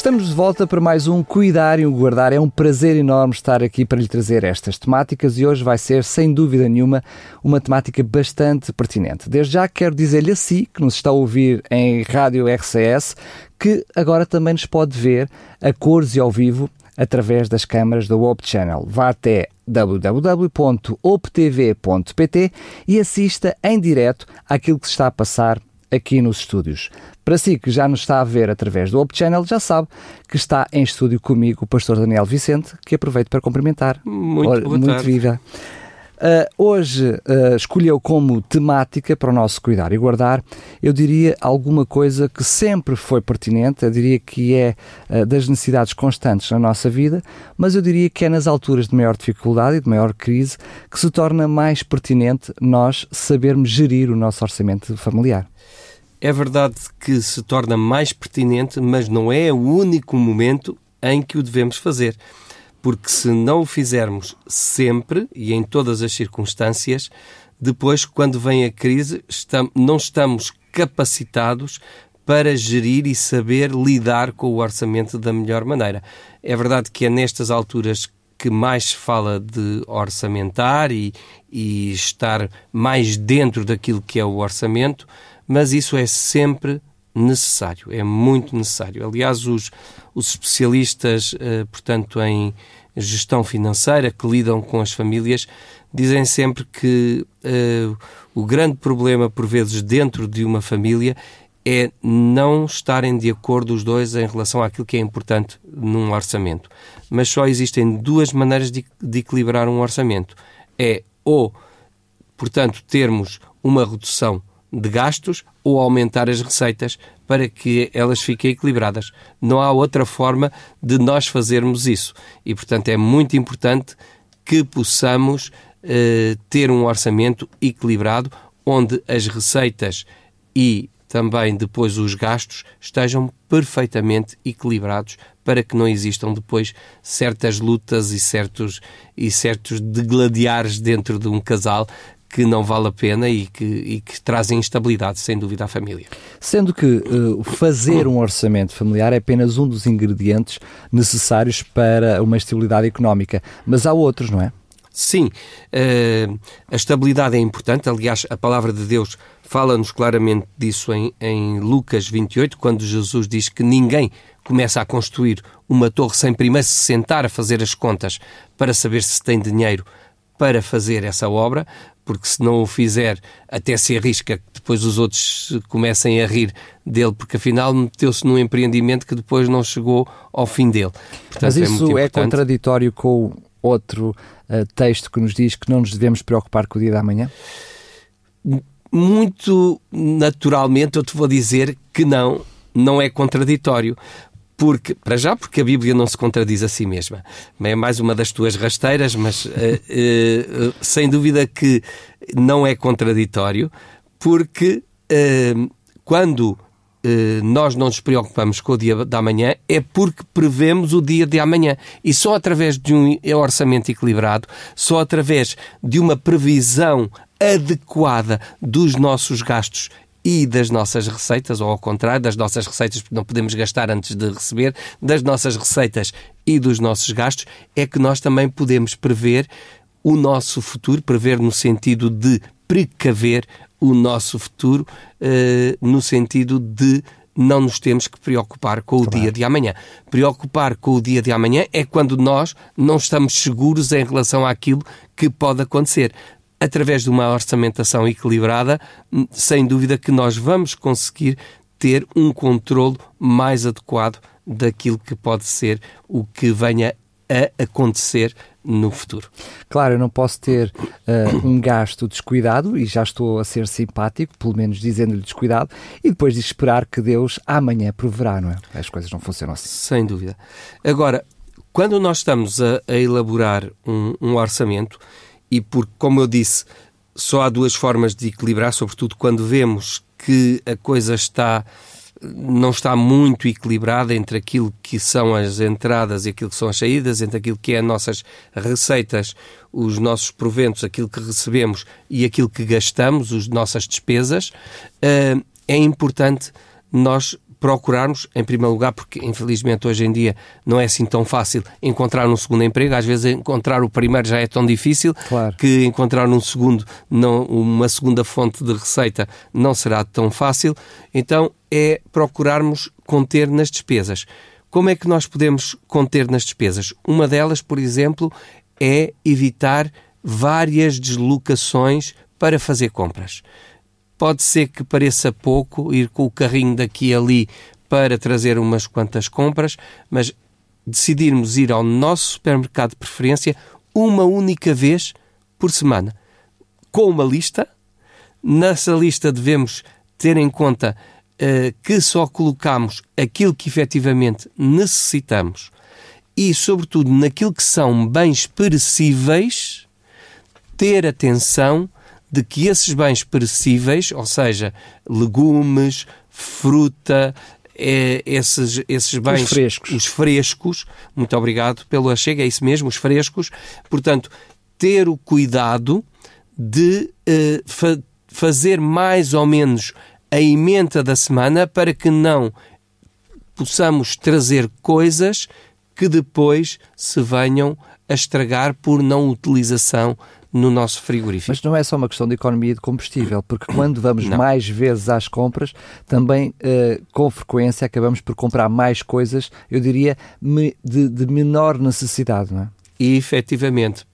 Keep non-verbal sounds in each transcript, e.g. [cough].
Estamos de volta para mais um Cuidar e um Guardar. É um prazer enorme estar aqui para lhe trazer estas temáticas e hoje vai ser, sem dúvida nenhuma, uma temática bastante pertinente. Desde já quero dizer-lhe a si, que nos está a ouvir em Rádio RCS, que agora também nos pode ver a cores e ao vivo através das câmaras da Op Channel. Vá até www.optv.pt e assista em direto àquilo que se está a passar aqui nos estúdios. Para si que já nos está a ver através do Op Channel, já sabe que está em estúdio comigo o pastor Daniel Vicente, que aproveito para cumprimentar. Muito, boa muito tarde. viva. Uh, hoje uh, escolheu como temática para o nosso cuidar e guardar, eu diria alguma coisa que sempre foi pertinente, eu diria que é uh, das necessidades constantes na nossa vida, mas eu diria que é nas alturas de maior dificuldade e de maior crise que se torna mais pertinente nós sabermos gerir o nosso orçamento familiar. É verdade que se torna mais pertinente, mas não é o único momento em que o devemos fazer. Porque se não o fizermos sempre e em todas as circunstâncias, depois, quando vem a crise, não estamos capacitados para gerir e saber lidar com o orçamento da melhor maneira. É verdade que é nestas alturas que mais se fala de orçamentar e, e estar mais dentro daquilo que é o orçamento, mas isso é sempre necessário, é muito necessário. Aliás, os, os especialistas, eh, portanto, em gestão financeira que lidam com as famílias dizem sempre que eh, o grande problema, por vezes, dentro de uma família é não estarem de acordo os dois em relação àquilo que é importante num orçamento. Mas só existem duas maneiras de, de equilibrar um orçamento. É ou, portanto, termos uma redução de gastos ou aumentar as receitas para que elas fiquem equilibradas. Não há outra forma de nós fazermos isso. E, portanto, é muito importante que possamos eh, ter um orçamento equilibrado onde as receitas e também depois os gastos estejam perfeitamente equilibrados para que não existam depois certas lutas e certos, e certos degladiares dentro de um casal que não vale a pena e que, e que trazem instabilidade, sem dúvida, à família. Sendo que uh, fazer um orçamento familiar é apenas um dos ingredientes necessários para uma estabilidade económica, mas há outros, não é? Sim, uh, a estabilidade é importante. Aliás, a palavra de Deus fala-nos claramente disso em, em Lucas 28, quando Jesus diz que ninguém começa a construir uma torre sem primeiro se sentar a fazer as contas para saber se tem dinheiro para fazer essa obra, porque se não o fizer, até se arrisca que depois os outros comecem a rir dele, porque afinal meteu-se num empreendimento que depois não chegou ao fim dele. Portanto, Mas isso é, é contraditório com outro uh, texto que nos diz que não nos devemos preocupar com o dia da manhã? Muito naturalmente eu te vou dizer que não, não é contraditório, porque, para já, porque a Bíblia não se contradiz a si mesma. É mais uma das tuas rasteiras, mas uh, uh, sem dúvida que não é contraditório, porque uh, quando nós não nos preocupamos com o dia da manhã é porque prevemos o dia de amanhã. E só através de um orçamento equilibrado, só através de uma previsão adequada dos nossos gastos e das nossas receitas, ou ao contrário, das nossas receitas, porque não podemos gastar antes de receber, das nossas receitas e dos nossos gastos, é que nós também podemos prever o nosso futuro, prever no sentido de precaver o nosso futuro, uh, no sentido de não nos temos que preocupar com o claro. dia de amanhã. Preocupar com o dia de amanhã é quando nós não estamos seguros em relação àquilo que pode acontecer através de uma orçamentação equilibrada, hum, sem dúvida que nós vamos conseguir ter um controle mais adequado daquilo que pode ser o que venha a acontecer no futuro. Claro, eu não posso ter uh, um gasto descuidado e já estou a ser simpático, pelo menos dizendo-lhe descuidado, e depois de esperar que Deus amanhã proverá, não é? As coisas não funcionam assim. Sem dúvida. Agora, quando nós estamos a, a elaborar um, um orçamento, e porque, como eu disse, só há duas formas de equilibrar, sobretudo quando vemos que a coisa está não está muito equilibrada entre aquilo que são as entradas e aquilo que são as saídas, entre aquilo que é as nossas receitas, os nossos proventos, aquilo que recebemos e aquilo que gastamos, as nossas despesas, eh, é importante nós procurarmos, em primeiro lugar, porque infelizmente hoje em dia não é assim tão fácil encontrar um segundo emprego, às vezes encontrar o primeiro já é tão difícil claro. que encontrar um segundo, não, uma segunda fonte de receita não será tão fácil. Então é procurarmos conter nas despesas. Como é que nós podemos conter nas despesas? Uma delas, por exemplo, é evitar várias deslocações para fazer compras. Pode ser que pareça pouco ir com o carrinho daqui e ali para trazer umas quantas compras, mas decidirmos ir ao nosso supermercado de preferência uma única vez por semana, com uma lista. Nessa lista devemos ter em conta uh, que só colocamos aquilo que efetivamente necessitamos e, sobretudo, naquilo que são bens perecíveis, ter atenção de que esses bens perecíveis, ou seja, legumes, fruta, é, esses, esses bens. Os frescos. Os frescos, muito obrigado pelo achego, é isso mesmo, os frescos. Portanto, ter o cuidado de uh, fa fazer mais ou menos a emenda da semana para que não possamos trazer coisas que depois se venham a estragar por não utilização no nosso frigorífico. Mas não é só uma questão de economia de combustível, porque [coughs] quando vamos não. mais vezes às compras, também uh, com frequência acabamos por comprar mais coisas, eu diria, de, de menor necessidade, não é? E efetivamente,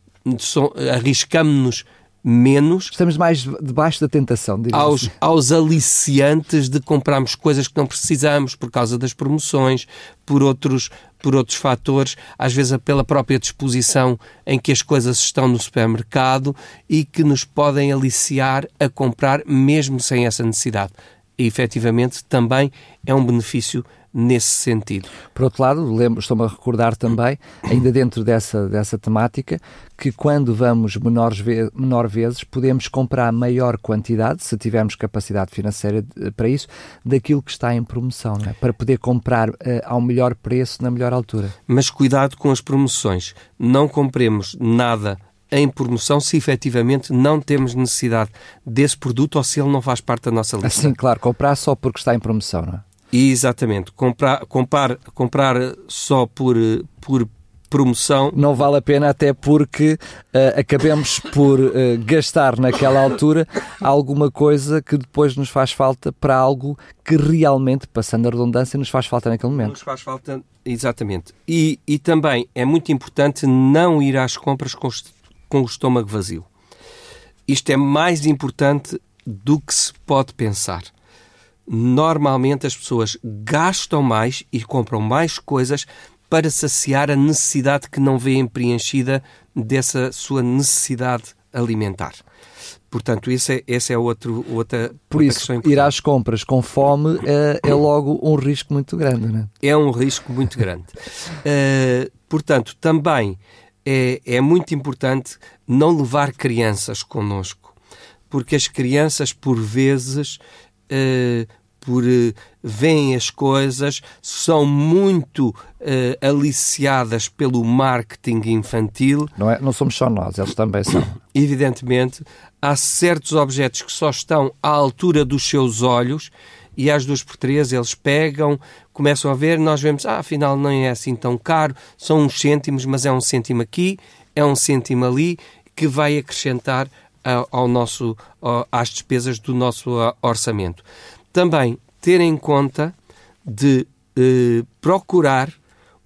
arriscamos-nos menos. Estamos mais debaixo da tentação, aos, assim. aos aliciantes de comprarmos coisas que não precisamos por causa das promoções, por outros, por outros fatores, às vezes pela própria disposição em que as coisas estão no supermercado e que nos podem aliciar a comprar mesmo sem essa necessidade. E efetivamente também é um benefício nesse sentido. Por outro lado, lembro, estou-me a recordar também, ainda dentro dessa, dessa temática, que quando vamos menores ve menor vezes, podemos comprar maior quantidade, se tivermos capacidade financeira para isso, daquilo que está em promoção, é? para poder comprar uh, ao melhor preço, na melhor altura. Mas cuidado com as promoções. Não compremos nada em promoção se efetivamente não temos necessidade desse produto ou se ele não faz parte da nossa lista. Assim, claro, comprar só porque está em promoção, não é? Exatamente. Comprar, comprar, comprar só por, por promoção. Não vale a pena, até porque uh, acabemos por uh, gastar naquela altura alguma coisa que depois nos faz falta para algo que realmente, passando a redundância, nos faz falta naquele momento. Nos faz falta, exatamente. E, e também é muito importante não ir às compras com, com o estômago vazio. Isto é mais importante do que se pode pensar normalmente as pessoas gastam mais e compram mais coisas para saciar a necessidade que não vêem preenchida dessa sua necessidade alimentar. Portanto, esse é, esse é outro, outra, Por outra isso, ir às compras com fome é, é, logo um risco muito grande, não é? É um risco muito grande. uh, [laughs] portanto, também é, é muito importante não levar crianças connosco, porque as crianças, por vezes, uh, por uh, veem as coisas, são muito uh, aliciadas pelo marketing infantil. Não, é, não somos só nós, eles também são. [coughs] Evidentemente, há certos objetos que só estão à altura dos seus olhos e às duas por três eles pegam, começam a ver, nós vemos, ah, afinal não é assim tão caro, são uns cêntimos, mas é um cêntimo aqui, é um cêntimo ali, que vai acrescentar ao nosso, às despesas do nosso orçamento também ter em conta de eh, procurar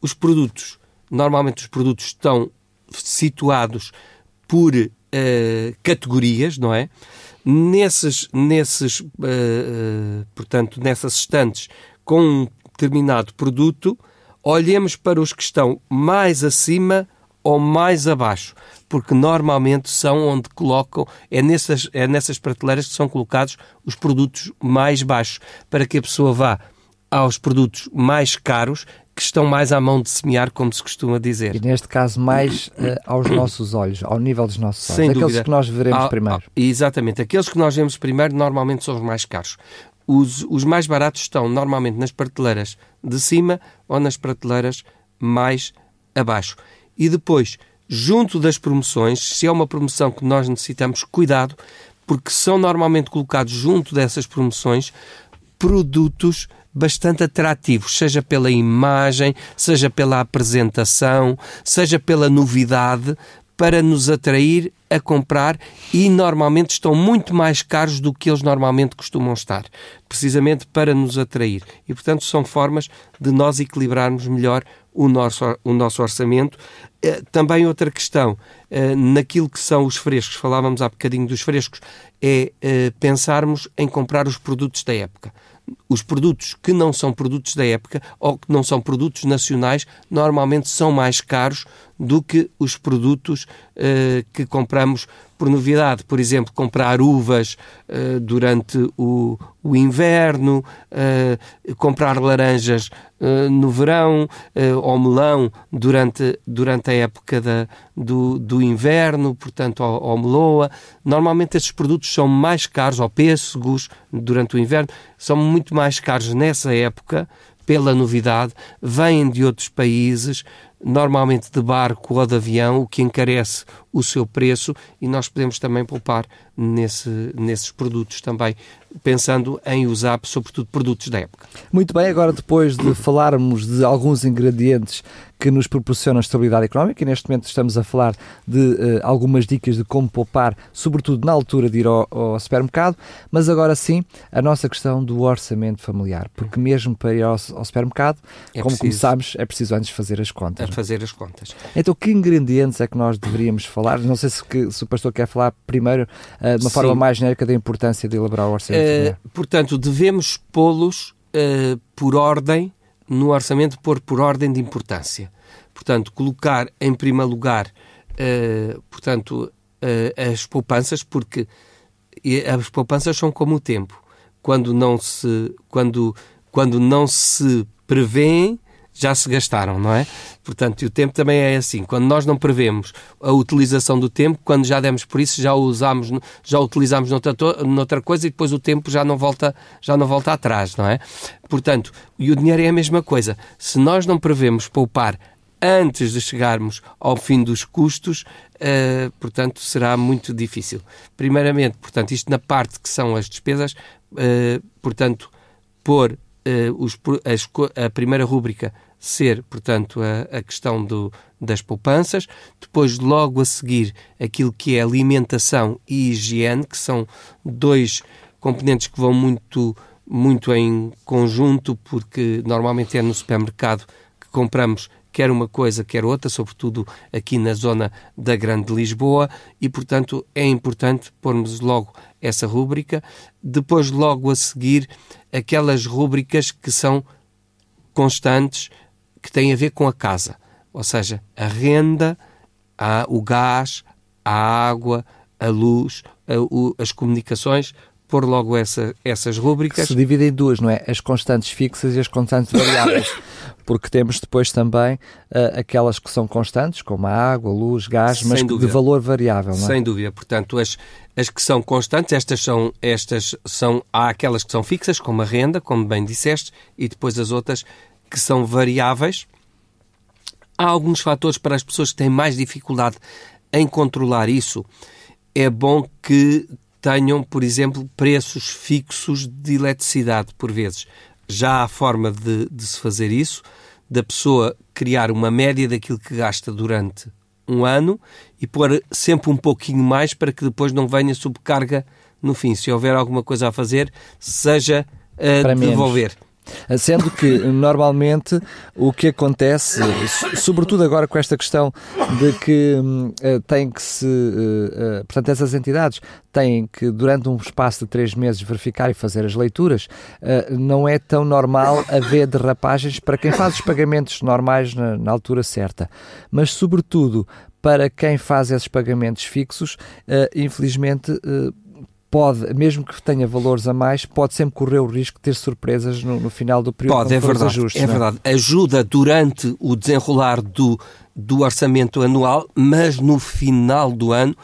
os produtos. Normalmente os produtos estão situados por eh, categorias, não é? Nesses, nesses eh, portanto, nessas estantes com um determinado produto, olhemos para os que estão mais acima ou mais abaixo, porque normalmente são onde colocam, é nessas, é nessas prateleiras que são colocados os produtos mais baixos, para que a pessoa vá aos produtos mais caros que estão mais à mão de semear, como se costuma dizer. E neste caso, mais uh, aos nossos olhos, ao nível dos nossos olhos. Sem Aqueles dúvida. que nós veremos ah, primeiro. Ah, exatamente. Aqueles que nós vemos primeiro normalmente são os mais caros. os, os mais baratos estão normalmente nas prateleiras de cima ou nas prateleiras mais abaixo. E depois, junto das promoções, se é uma promoção que nós necessitamos, cuidado, porque são normalmente colocados junto dessas promoções produtos bastante atrativos, seja pela imagem, seja pela apresentação, seja pela novidade, para nos atrair a comprar e normalmente estão muito mais caros do que eles normalmente costumam estar, precisamente para nos atrair. E, portanto, são formas de nós equilibrarmos melhor o nosso, o nosso orçamento. Eh, também outra questão, eh, naquilo que são os frescos, falávamos há bocadinho dos frescos, é eh, pensarmos em comprar os produtos da época os produtos que não são produtos da época ou que não são produtos nacionais normalmente são mais caros do que os produtos que compramos por novidade. Por exemplo, comprar uvas uh, durante o, o inverno, uh, comprar laranjas no verão ou melão durante, durante a época da, do, do inverno, portanto, ao, ao meloa. Normalmente estes produtos são mais caros, ou pêssegos durante o inverno, são muito mais caros nessa época pela novidade, vêm de outros países, normalmente de barco ou de avião, o que encarece o seu preço e nós podemos também poupar nesse, nesses produtos também, pensando em usar, sobretudo, produtos da época. Muito bem, agora depois de falarmos de alguns ingredientes que nos proporcionam estabilidade económica, e neste momento estamos a falar de uh, algumas dicas de como poupar, sobretudo na altura de ir ao, ao, supermercado, mas agora sim, a nossa questão do orçamento familiar, porque mesmo para ir ao, ao supermercado, é como preciso, começámos, é preciso antes fazer as contas. É fazer as contas. Então, que ingredientes é que nós deveríamos falar? Não sei se, que, se o pastor quer falar primeiro, uh, de uma sim. forma mais genérica, da importância de elaborar o orçamento uh, familiar. Portanto, devemos pô-los por ordem no orçamento pôr por ordem de importância. Portanto, colocar em primeiro lugar, uh, portanto, uh, as poupanças, porque as poupanças são como o tempo. Quando não se, quando, quando não se prevêem, já se gastaram, não é? Portanto, o tempo também é assim. Quando nós não prevemos a utilização do tempo, quando já demos por isso, já o usamos, já utilizamos noutra, noutra coisa e depois o tempo já não volta, já não volta atrás, não é? Portanto, e o dinheiro é a mesma coisa. Se nós não prevemos poupar antes de chegarmos ao fim dos custos, uh, portanto, será muito difícil. Primeiramente, portanto, isto na parte que são as despesas, uh, portanto, pôr os, as, a primeira rúbrica ser, portanto, a, a questão do, das poupanças, depois, logo a seguir, aquilo que é alimentação e higiene, que são dois componentes que vão muito, muito em conjunto, porque normalmente é no supermercado que compramos quer uma coisa, quer outra, sobretudo aqui na zona da Grande Lisboa, e portanto é importante pormos logo essa rúbrica. Depois, logo a seguir, aquelas rúbricas que são constantes, que têm a ver com a casa, ou seja, a renda, a, o gás, a água, a luz, as comunicações, pôr logo essa, essas rúbricas. Se divide em duas, não é? As constantes fixas e as constantes variáveis. [laughs] porque temos depois também uh, aquelas que são constantes, como a água, a luz, gás, Sem mas dúvida. de valor variável. Não é? Sem dúvida. Portanto, as, as que são constantes, estas são, estas são, há aquelas que são fixas, como a renda, como bem disseste, e depois as outras que são variáveis. Há alguns fatores para as pessoas que têm mais dificuldade em controlar isso. É bom que tenham, por exemplo, preços fixos de eletricidade, por vezes. Já há forma de, de se fazer isso, da pessoa criar uma média daquilo que gasta durante um ano e pôr sempre um pouquinho mais para que depois não venha sobrecarga no fim. Se houver alguma coisa a fazer, seja a devolver. Menos. Sendo que normalmente o que acontece, sobretudo agora com esta questão de que uh, tem que se. Uh, uh, portanto, essas entidades têm que, durante um espaço de três meses, verificar e fazer as leituras, não é tão normal haver derrapagens para quem faz os pagamentos normais na, na altura certa. Mas, sobretudo, para quem faz esses pagamentos fixos, infelizmente pode, mesmo que tenha valores a mais, pode sempre correr o risco de ter surpresas no, no final do período. Pode, é verdade. Ajustes, é, é verdade. Ajuda durante o desenrolar do, do orçamento anual, mas no final do ano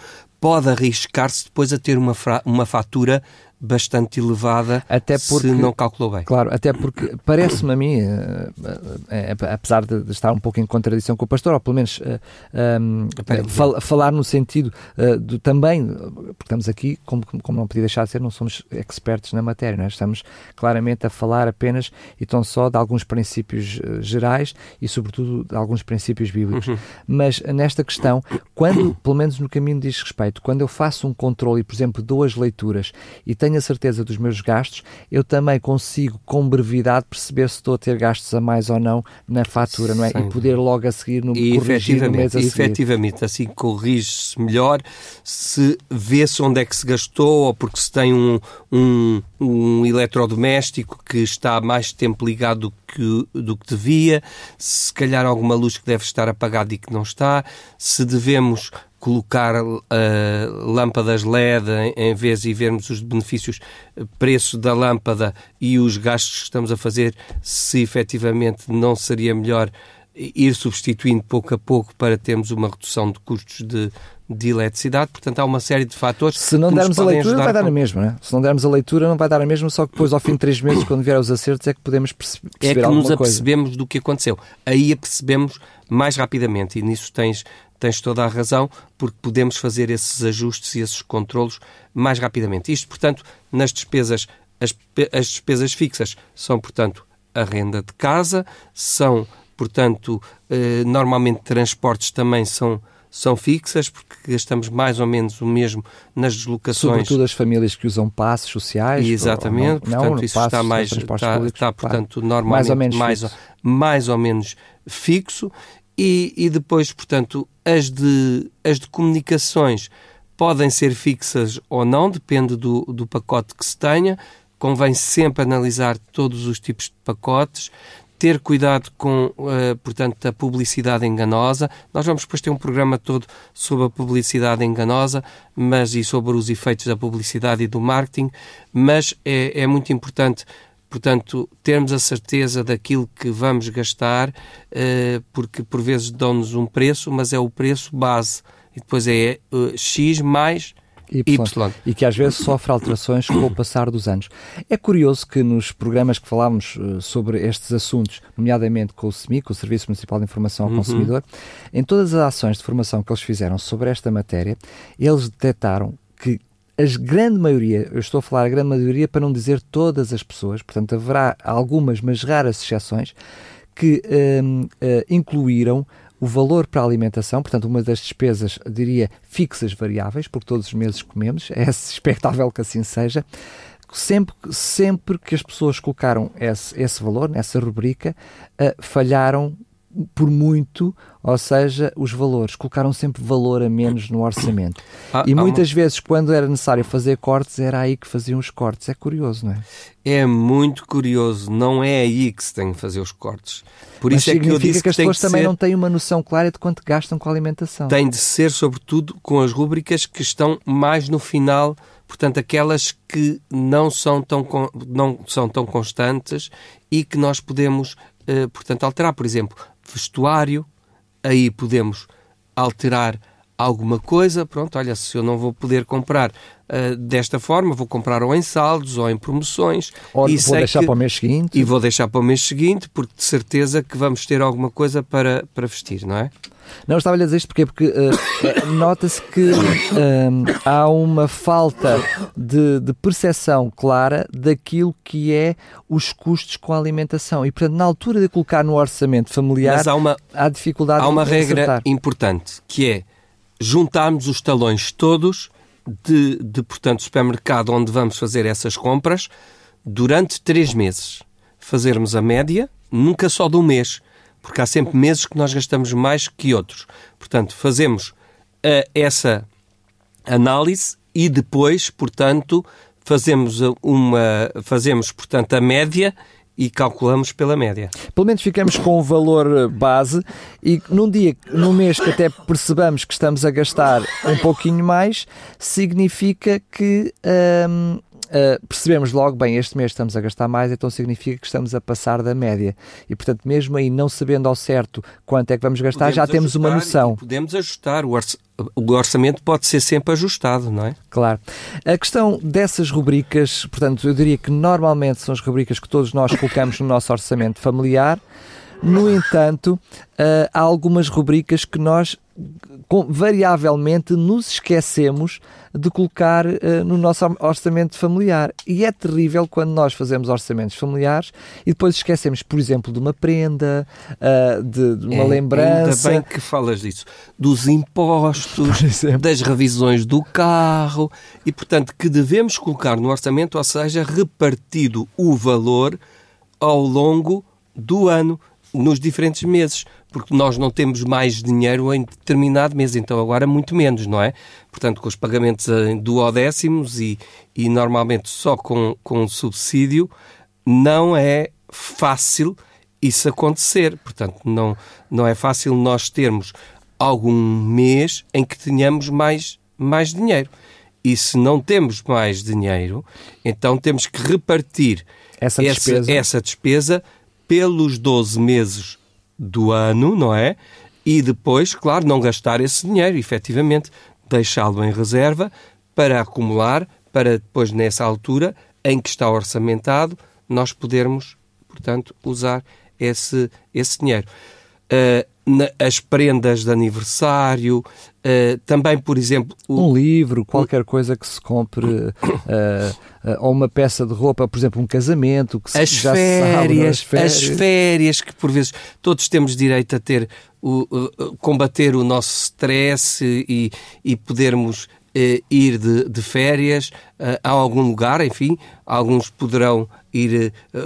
pode arriscar-se depois a ter uma, uma fatura bastante elevada até porque, se não calculou bem. Claro, até porque [coughs] parece-me a mim, uh, uh, apesar de, estar um pouco em contradição com o pastor, ou pelo menos um, fal, falar no sentido do também, porque estamos aqui, como, como não podia deixar de ser, não somos expertos na matéria, é? estamos claramente a falar apenas e tão só de alguns princípios gerais e, sobretudo, de alguns princípios bíblicos. Uhum. Mas nesta questão, quando, pelo menos no caminho diz respeito, quando eu faço um controle e, por exemplo, dou as leituras e tenho a certeza dos meus gastos, eu também consigo, com brevidade, perceber se estou a ter gastos a mais ou não na fatura, não é? Sim. E poder logo a seguir no, e corrigir no mês a seguir. Efetivamente, assim corrige-se melhor se vê-se onde é que se gastou ou porque se tem um, um, um eletrodoméstico que está mais tempo ligado do que, do que devia, se calhar alguma luz que deve estar apagada e que não está, se devemos colocar uh, lâmpadas LED em, em, vez de vermos os benefícios, eh, preço da lâmpada e os gastos que estamos a fazer, se efetivamente não seria melhor ir substituindo pouco a pouco para termos uma redução de custos de, de eletricidade. Portanto, há uma série de fatores. Se não dermos a leitura, vai dar com... a mesma, não é? Se não dermos a leitura, não vai dar a mesma, só que depois, ao fim de três meses, quando vier os acertos, é que podemos perceber. É que nos apercebemos coisa. do que aconteceu. Aí apercebemos mais rapidamente, e nisso tens, tens toda a razão, porque podemos fazer esses ajustes e esses controlos mais rapidamente. Isto, portanto, nas despesas, as, as despesas fixas são, portanto, a renda de casa, são, portanto, eh, normalmente transportes também são são fixas, porque gastamos mais ou menos o mesmo nas deslocações. Sobretudo as famílias que usam passos sociais. Exatamente, ou, não, portanto, não, isso está mais, está, está, portanto, normalmente mais ou menos, mais, mais ou menos fixo. E, e depois, portanto, as de, as de comunicações podem ser fixas ou não, depende do, do pacote que se tenha. Convém sempre analisar todos os tipos de pacotes ter cuidado com, uh, portanto, a publicidade enganosa. Nós vamos depois ter um programa todo sobre a publicidade enganosa, mas e sobre os efeitos da publicidade e do marketing, mas é, é muito importante portanto, termos a certeza daquilo que vamos gastar, uh, porque por vezes dão-nos um preço, mas é o preço base. E depois é uh, X mais Y. y. E que às vezes sofre alterações com o passar dos anos. É curioso que nos programas que falámos uh, sobre estes assuntos, nomeadamente com o SMI, com o Serviço Municipal de Informação ao uhum. Consumidor, em todas as ações de formação que eles fizeram sobre esta matéria, eles detectaram que a grande maioria, eu estou a falar a grande maioria para não dizer todas as pessoas, portanto haverá algumas, mas raras exceções, que uh, uh, incluíram o valor para a alimentação, portanto, uma das despesas, diria, fixas variáveis, porque todos os meses comemos, é [laughs] expectável que assim seja. Sempre, sempre que as pessoas colocaram esse, esse valor, nessa rubrica, uh, falharam por muito, ou seja, os valores, colocaram sempre valor a menos no orçamento. Ah, e muitas uma... vezes, quando era necessário fazer cortes, era aí que faziam os cortes. É curioso, não é? É muito curioso. Não é aí que se tem que fazer os cortes. Por Mas isso é que eu disse que, as pessoas também ser... não têm uma noção clara de quanto gastam com a alimentação. Tem de ser, sobretudo, com as rúbricas que estão mais no final portanto, aquelas que não são tão, não são tão constantes e que nós podemos, eh, portanto, alterar. Por exemplo, vestuário, aí podemos alterar alguma coisa. Pronto, olha, se eu não vou poder comprar uh, desta forma, vou comprar ou em saldos ou em promoções. Ou e vou deixar que... para o mês seguinte. E vou deixar para o mês seguinte, porque de certeza que vamos ter alguma coisa para, para vestir, não é? Não, estava a dizer isto porque, porque uh, nota-se que há uma falta de, de percepção clara daquilo que é os custos com a alimentação. E, portanto, na altura de colocar no orçamento familiar, Mas há, uma, há dificuldade Há uma regra acertar. importante, que é juntarmos os talões todos de, de, portanto, supermercado onde vamos fazer essas compras durante três meses. Fazermos a média, nunca só de um mês porque há sempre meses que nós gastamos mais que outros. Portanto, fazemos uh, essa análise e depois, portanto, fazemos uma fazemos, portanto, a média e calculamos pela média. Pelo menos ficamos com o valor base e num dia, num mês que até percebamos que estamos a gastar um pouquinho mais, significa que hum, uh, percebemos logo, bem, este mês estamos a gastar mais, então significa que estamos a passar da média. E, portanto, mesmo aí não sabendo ao certo quanto é que vamos gastar, podemos já temos uma noção. Podemos ajustar, o, o orçamento pode ser sempre ajustado, não é? Claro. A questão dessas rubricas, portanto, eu diria que normalmente são as rubricas que todos nós colocamos no nosso orçamento familiar. No entanto, uh, há algumas rubricas que nós variavelmente nos esquecemos de colocar uh, no nosso orçamento familiar. E é terrível quando nós fazemos orçamentos familiares e depois esquecemos, por exemplo, de uma prenda, uh, de, de, uma é, lembrança. Ainda bem que falas disso. Dos impostos, das revisões do carro e, portanto, que devemos colocar no orçamento, ou seja, repartido o valor ao longo do ano nos diferentes meses, porque nós não temos mais dinheiro em determinado mês, então agora muito menos, não é? Portanto, com os pagamentos duodécimos e, e normalmente só com, com subsídio, não é fácil isso acontecer. Portanto, não, não é fácil nós termos algum mês em que tenhamos mais, mais dinheiro. E se não temos mais dinheiro, então temos que repartir essa despesa, essa, essa despesa pelos 12 meses do ano, não é? E depois, claro, não gastar esse dinheiro, efetivamente, deixá-lo em reserva para acumular, para depois, nessa altura em que está orçamentado, nós podermos, portanto, usar esse, esse dinheiro. Uh, as prendas de aniversário, uh, também, por exemplo... O... Um livro, qualquer coisa que se compre, uh, uh, ou uma peça de roupa, por exemplo, um casamento, que as já férias, sabe, férias. As férias, que por vezes todos temos direito a ter, o, combater o nosso stress e, e podermos ir de, de férias a algum lugar, enfim, alguns poderão ir uh,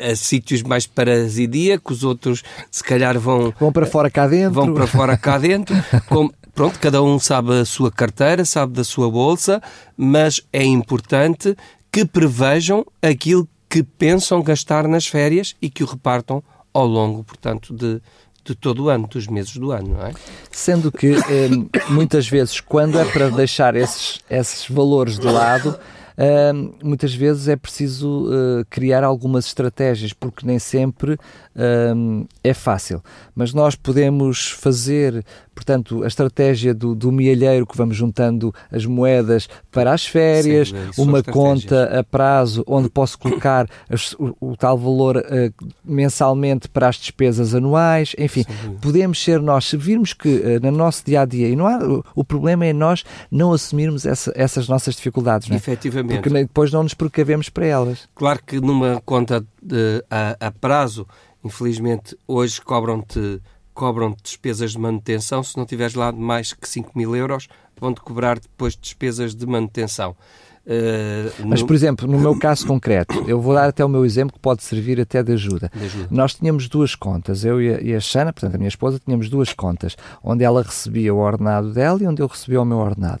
a, a sítios mais paradisíacos, outros se calhar vão... Vão para fora cá dentro. Vão para fora cá dentro. [laughs] com, pronto, cada um sabe a sua carteira, sabe da sua bolsa, mas é importante que prevejam aquilo que pensam gastar nas férias e que o repartam ao longo, portanto, de, de todo o ano, dos meses do ano, não é? Sendo que eh, muitas vezes, quando é para deixar esses, esses valores de lado, uh, muitas vezes é preciso uh, criar algumas estratégias, porque nem sempre uh, é fácil. Mas nós podemos fazer, portanto, a estratégia do, do mielheiro que vamos juntando as moedas para as férias, Sim, uma conta a prazo onde posso colocar as, o, o, tal valor eh, mensalmente para as despesas anuais, enfim, Sim. podemos ser nós, se virmos que no nosso dia a dia, e não há, o, o problema é nós não assumirmos essa, essas nossas dificuldades, não é? Efetivamente. Porque depois não nos precavemos para elas. Claro que numa conta de, a, a prazo, infelizmente, hoje cobram-te cobram despesas de manutenção. Se não tiveres lá mais que 5 mil euros, vão-te cobrar depois despesas de manutenção. Uh, Mas, no... por exemplo, no meu caso concreto, eu vou dar até o meu exemplo que pode servir até de ajuda. De ajuda. Nós tínhamos duas contas, eu e a, e a Xana, portanto a minha esposa, tínhamos duas contas, onde ela recebia o ordenado dela e onde eu recebia o meu ordenado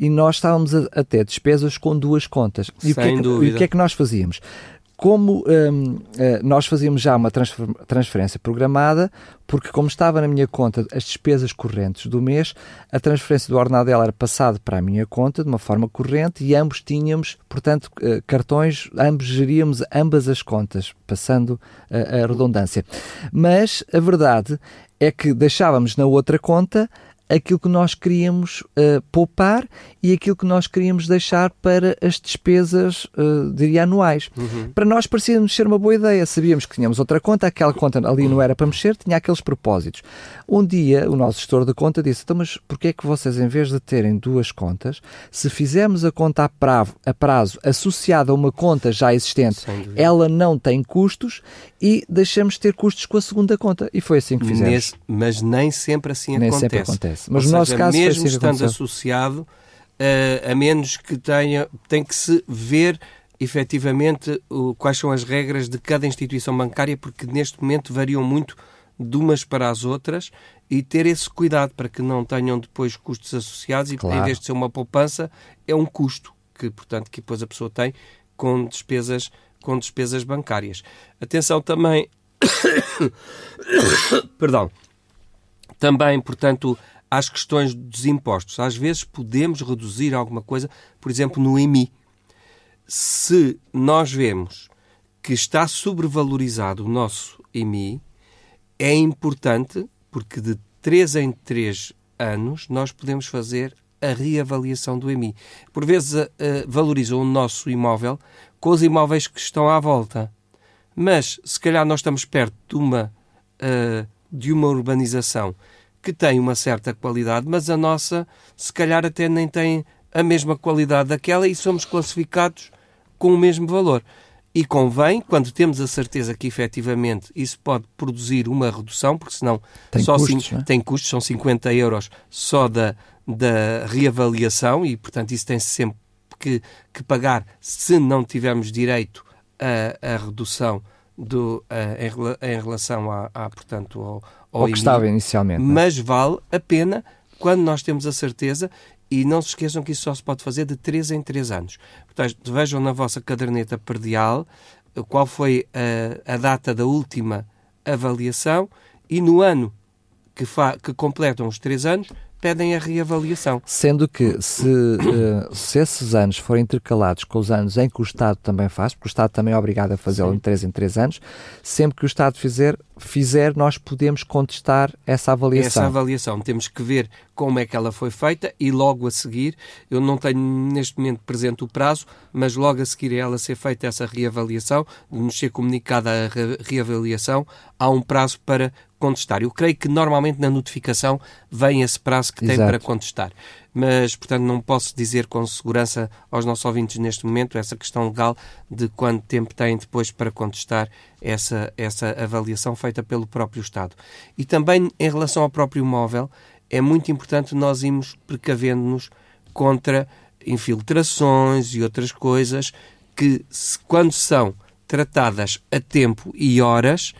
e nós estávamos a, a ter despesas com duas contas. E Sem o, que é que, dúvida. e o que é que nós fazíamos? como um, uh, eh, nós fazíamos já uma transferência programada, porque como estava na minha conta as despesas correntes do mês, a transferência do ordenado dela era passada para a minha conta de uma forma corrente e ambos tínhamos, portanto, uh, cartões, ambos geríamos ambas as contas, passando uh, a redundância. Mas a verdade é que deixávamos na outra conta aquilo que nós queríamos uh, poupar e aquilo que nós queríamos deixar para as despesas, uh, diria, anuais. Uhum. Para nós parecia-nos ser uma boa ideia. Sabíamos que tínhamos outra conta, aquela conta ali não era para mexer, tinha aqueles propósitos. Um dia, o nosso gestor de conta disse, então, mas porquê é que vocês, em vez de terem duas contas, se fizermos a conta a prazo, a prazo associada a uma conta já existente, ela não tem custos e deixamos de ter custos com a segunda conta. E foi assim que fizemos. Nesse, mas nem sempre assim nem acontece. Sempre acontece. Mas Ou no nosso caso mesmo assim estando associado, uh, a menos que tenha, tem que se ver efetivamente o, quais são as regras de cada instituição bancária, porque neste momento variam muito de umas para as outras e ter esse cuidado para que não tenham depois custos associados e claro. em vez de ser uma poupança, é um custo que, portanto, que depois a pessoa tem com despesas com despesas bancárias. Atenção também. [coughs] Perdão. Também, portanto, às questões dos impostos. Às vezes podemos reduzir alguma coisa, por exemplo, no IMI. se nós vemos que está sobrevalorizado o nosso IMI, é importante, porque de 3 em 3 anos nós podemos fazer a reavaliação do IMI. Por vezes uh, valorizam o nosso imóvel com os imóveis que estão à volta. Mas, se calhar, nós estamos perto de uma, uh, de uma urbanização que tem uma certa qualidade, mas a nossa, se calhar, até nem tem a mesma qualidade daquela e somos classificados com o mesmo valor. E convém, quando temos a certeza que efetivamente isso pode produzir uma redução, porque senão tem só custos, é? tem custos, são 50 euros só da, da reavaliação e, portanto, isso tem-se sempre que, que, pagar se não tivermos direito a redução do, em, em, relação a, a portanto, ao, ao, ao que estava inicialmente. É? Mas vale a pena quando nós temos a certeza e não se esqueçam que isso só se pode fazer de 3 em 3 anos. Portanto, vejam na vossa caderneta perdial qual foi a, a data da última avaliação e no ano que, que completam os 3 anos, pedem a reavaliação. Sendo que se, uh, se esses anos forem intercalados com os anos em que o Estado também faz, porque o Estado também é obrigado a fazê-lo em 3 em 3 anos, sempre que o Estado fizer, fizer, nós podemos contestar essa avaliação. Essa avaliação. Temos que ver como é que ela foi feita e logo a seguir, eu não tenho neste momento presente o prazo, mas logo a seguir a ela ser feita essa reavaliação, de nos ser comunicada a reavaliação, há um prazo para contestar. Eu creio que normalmente na notificação vem esse prazo que tem Exato. para contestar. Mas, portanto, não posso dizer com segurança aos nossos ouvintes neste momento essa questão legal de quanto tempo têm depois para contestar essa, essa avaliação feita pelo próprio Estado. E também em relação ao próprio móvel, é muito importante nós irmos precavendo-nos contra infiltrações e outras coisas que, quando são tratadas a tempo e horas,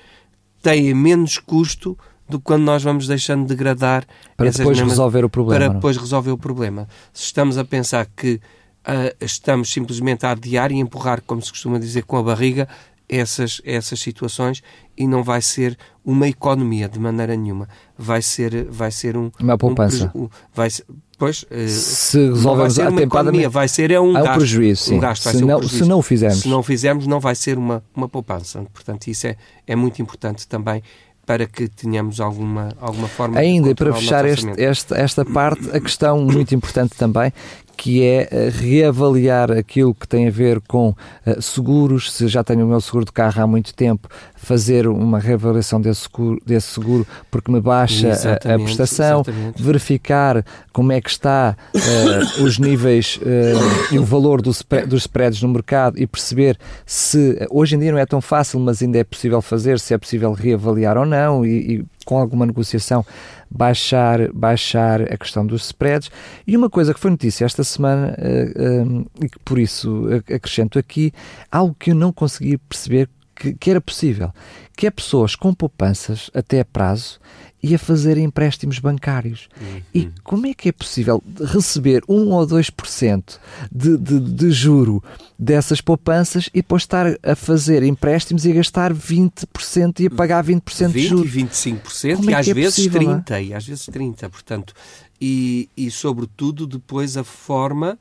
têm menos custo do que quando nós vamos deixando degradar para depois mesmas, resolver o problema. Para não? depois resolver o problema. Se estamos a pensar que uh, estamos simplesmente a adiar e empurrar, como se costuma dizer, com a barriga, essas, essas situações e não vai ser uma economia de maneira nenhuma. Vai ser, vai ser um. Uma poupança. Um, vai ser, Pois, se resolvermos vai ser uma economia, vai ser é um, é um gasto, prejuízo, sim. Um gasto, se, não, um prejuízo. se não o fizermos. Se não fizermos, não vai ser uma, uma poupança. Portanto, isso é, é muito importante também para que tenhamos alguma, alguma forma Ainda, para fechar este, esta, esta parte, a questão muito importante também, que é eh, reavaliar aquilo que tem a ver com uh, seguros, se já tenho o meu seguro de carro há muito tempo, fazer uma reavaliação desse seguro, desse seguro porque me baixa a, a, prestação, exatamente. verificar como é que está uh, os níveis uh, e o valor do spread, dos spreads no mercado e perceber se, hoje em dia não é tão fácil, mas ainda é possível fazer, se é possível reavaliar ou não e, e com alguma negociação baixar, baixar a questão dos spreads. E uma coisa que foi notícia esta semana, uh, uh, e que por isso acrescento aqui, algo que eu não consegui perceber que, que, era possível, que é pessoas com poupanças até a prazo e a fazer empréstimos bancários. Uhum. E como é que é possível receber 1 ou 2% de, de, de juro dessas poupanças e depois estar a fazer empréstimos e a gastar 20% e a pagar 20%, 20 de juros? 20 e 25% como e é às é vezes possível, 30%, é? e às vezes 30%, portanto, e, e sobretudo depois a forma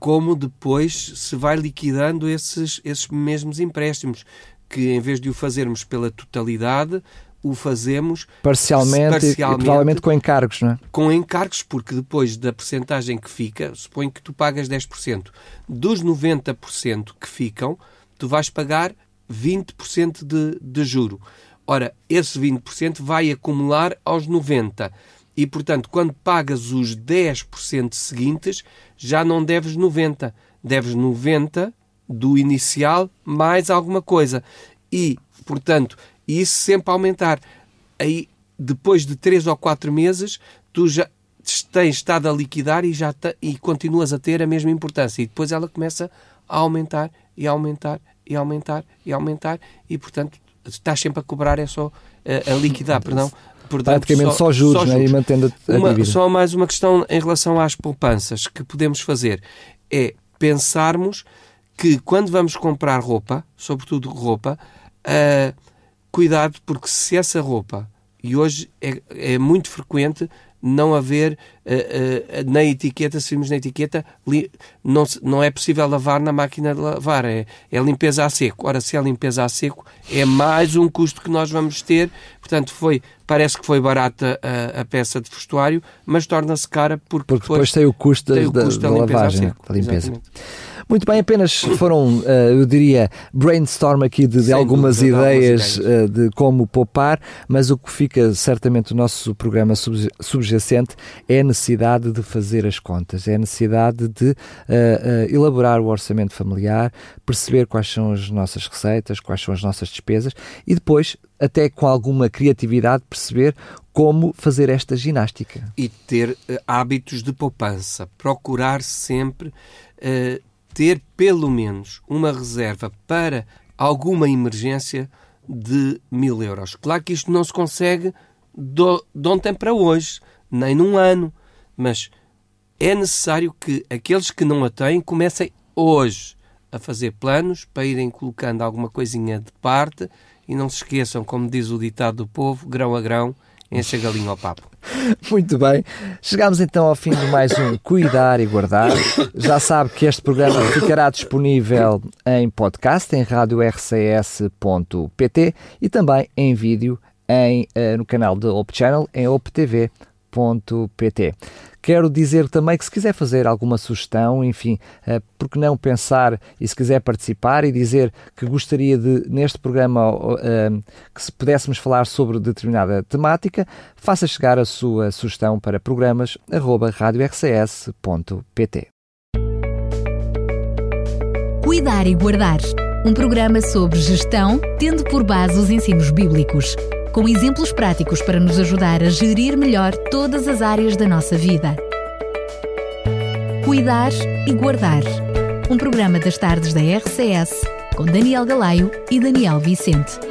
como depois se vai liquidando esses, esses mesmos empréstimos, que em vez de o fazermos pela totalidade, o fazemos parcialmente, parcialmente e, provavelmente com encargos, não é? Com encargos, porque depois da percentagem que fica, suponho que tu pagas 10%. Dos 90% que ficam, tu vais pagar 20% de, de juro. Ora, esse 20% vai acumular aos 90%. E, portanto, quando pagas os 10% seguintes, já não deves 90%. Deves 90% do inicial mais alguma coisa. E, portanto, isso sempre a aumentar. Aí, depois de 3 ou 4 meses, tu já tens estado a liquidar e, já e continuas a ter a mesma importância. E depois ela começa a aumentar e a aumentar e a aumentar e a aumentar e, portanto, estás sempre a cobrar é só a, a liquidar, perdão. Portanto, Praticamente só, só juros, só juros. Né? e mantendo a, a uma, Só mais uma questão em relação às poupanças que podemos fazer é pensarmos que quando vamos comprar roupa, sobretudo roupa, uh, cuidado porque se essa roupa, e hoje é, é muito frequente não haver uh, uh, na etiqueta, se vimos na etiqueta, li, não, não é possível lavar na máquina de lavar, é, é limpeza a seco. Ora, se é limpeza a seco, é mais um custo que nós vamos ter. Portanto, foi, parece que foi barata a, a peça de vestuário, mas torna-se cara porque, porque depois, depois tem o custo, tem o custo da, da, da lavagem, seco, da limpeza. Exatamente. Muito bem, apenas foram, uh, eu diria, brainstorm aqui de, de algumas dúvida, ideias, de, ideias. Uh, de como poupar, mas o que fica certamente o nosso programa subjacente é a necessidade de fazer as contas, é a necessidade de uh, elaborar o orçamento familiar, perceber quais são as nossas receitas, quais são as nossas despesas e depois até com alguma criatividade, perceber como fazer esta ginástica. E ter uh, hábitos de poupança. Procurar sempre ter pelo menos uma reserva para alguma emergência de mil euros. Claro que isto não se consegue do, de ontem para hoje, nem num ano, mas é necessário que aqueles que não a têm comecem hoje a fazer planos para irem colocando alguma coisinha de parte e não se esqueçam, como diz o ditado do povo, grão a grão, enche a galinha ao papo. [laughs] Muito bem. Chegamos então ao fim de mais um Cuidar e Guardar. Já sabe que este programa ficará disponível em podcast em radiorcs.pt e também em vídeo em, uh, no canal da optv.pt. Quero dizer também que se quiser fazer alguma sugestão, enfim, uh, por que não pensar e se quiser participar e dizer que gostaria de, neste programa, uh, que se pudéssemos falar sobre determinada temática, faça chegar a sua sugestão para programas arroba radiorcs.pt. Cuidar e Guardar um programa sobre gestão, tendo por base os ensinos bíblicos com exemplos práticos para nos ajudar a gerir melhor todas as áreas da nossa vida. Cuidar e Guardar. Um programa das tardes da RCS com Daniel Galaio e Daniel Vicente.